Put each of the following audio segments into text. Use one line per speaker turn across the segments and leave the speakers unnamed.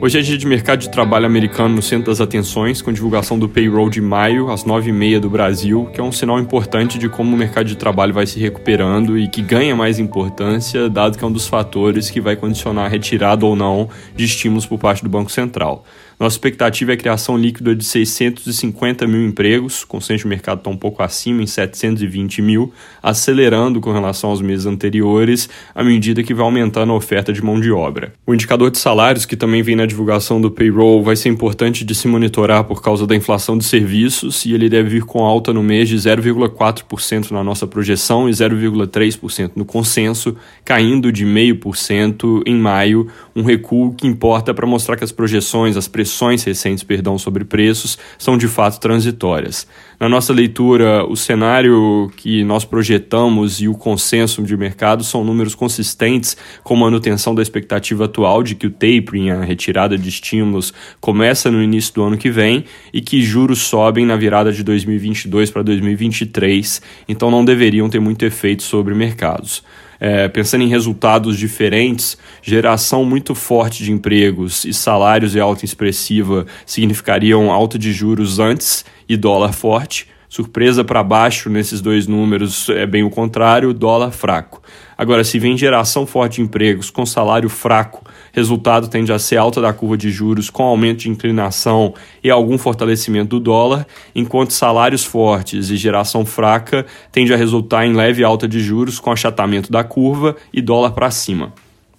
Hoje é dia de mercado de trabalho americano no centro das atenções, com divulgação do payroll de maio, às 9h30 do Brasil, que é um sinal importante de como o mercado de trabalho vai se recuperando e que ganha mais importância, dado que é um dos fatores que vai condicionar a retirada ou não de estímulos por parte do Banco Central. Nossa expectativa é a criação líquida de 650 mil empregos, o consenso de mercado está um pouco acima, em 720 mil, acelerando com relação aos meses anteriores, à medida que vai aumentando a oferta de mão de obra. O indicador de salários, que também vem na divulgação do payroll, vai ser importante de se monitorar por causa da inflação de serviços, e ele deve vir com alta no mês de 0,4% na nossa projeção e 0,3% no consenso, caindo de 0,5% em maio, um recuo que importa para mostrar que as projeções, as pressões recentes, perdão, sobre preços são de fato transitórias. Na nossa leitura, o cenário que nós projetamos e o consenso de mercado são números consistentes com manutenção da expectativa atual de que o tapering, a retirada de estímulos, começa no início do ano que vem e que juros sobem na virada de 2022 para 2023, então não deveriam ter muito efeito sobre mercados é, pensando em resultados diferentes, geração muito forte de empregos e salários e alta expressiva significariam alta de juros antes e dólar forte. Surpresa para baixo nesses dois números é bem o contrário, dólar fraco. Agora, se vem geração forte de empregos com salário fraco, resultado tende a ser alta da curva de juros com aumento de inclinação e algum fortalecimento do dólar, enquanto salários fortes e geração fraca tende a resultar em leve alta de juros com achatamento da curva e dólar para cima.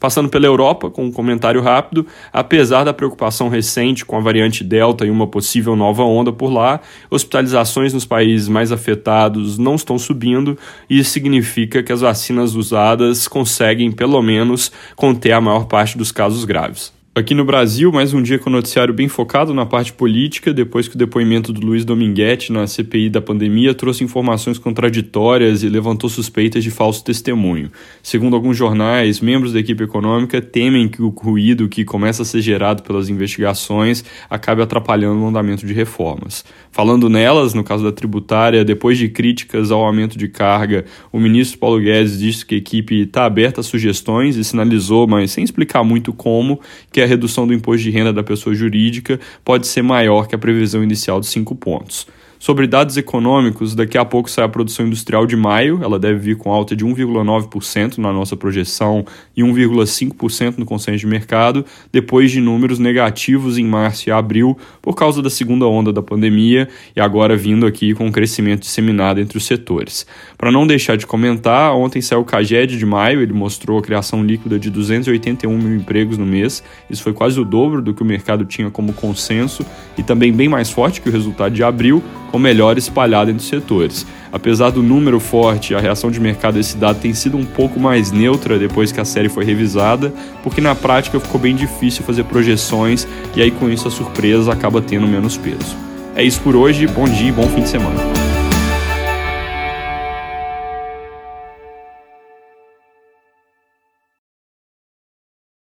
Passando pela Europa, com um comentário rápido, apesar da preocupação recente com a variante Delta e uma possível nova onda por lá, hospitalizações nos países mais afetados não estão subindo e isso significa que as vacinas usadas conseguem, pelo menos, conter a maior parte dos casos graves. Aqui no Brasil, mais um dia com o noticiário bem focado na parte política, depois que o depoimento do Luiz Dominguete na CPI da pandemia trouxe informações contraditórias e levantou suspeitas de falso testemunho. Segundo alguns jornais, membros da equipe econômica temem que o ruído que começa a ser gerado pelas investigações acabe atrapalhando o andamento de reformas. Falando nelas, no caso da tributária, depois de críticas ao aumento de carga, o ministro Paulo Guedes disse que a equipe está aberta a sugestões e sinalizou, mas sem explicar muito como, que a redução do imposto de renda da pessoa jurídica pode ser maior que a previsão inicial de 5 pontos. Sobre dados econômicos, daqui a pouco sai a produção industrial de maio, ela deve vir com alta de 1,9% na nossa projeção e 1,5% no consenso de mercado, depois de números negativos em março e abril por causa da segunda onda da pandemia e agora vindo aqui com um crescimento disseminado entre os setores. Para não deixar de comentar, ontem saiu o CAGED de maio, ele mostrou a criação líquida de 281 mil empregos no mês, isso foi quase o dobro do que o mercado tinha como consenso e também bem mais forte que o resultado de abril, ou melhor, espalhada entre os setores. Apesar do número forte, a reação de mercado a esse dado tem sido um pouco mais neutra depois que a série foi revisada, porque na prática ficou bem difícil fazer projeções e aí com isso a surpresa acaba tendo menos peso. É isso por hoje, bom dia e bom fim de semana.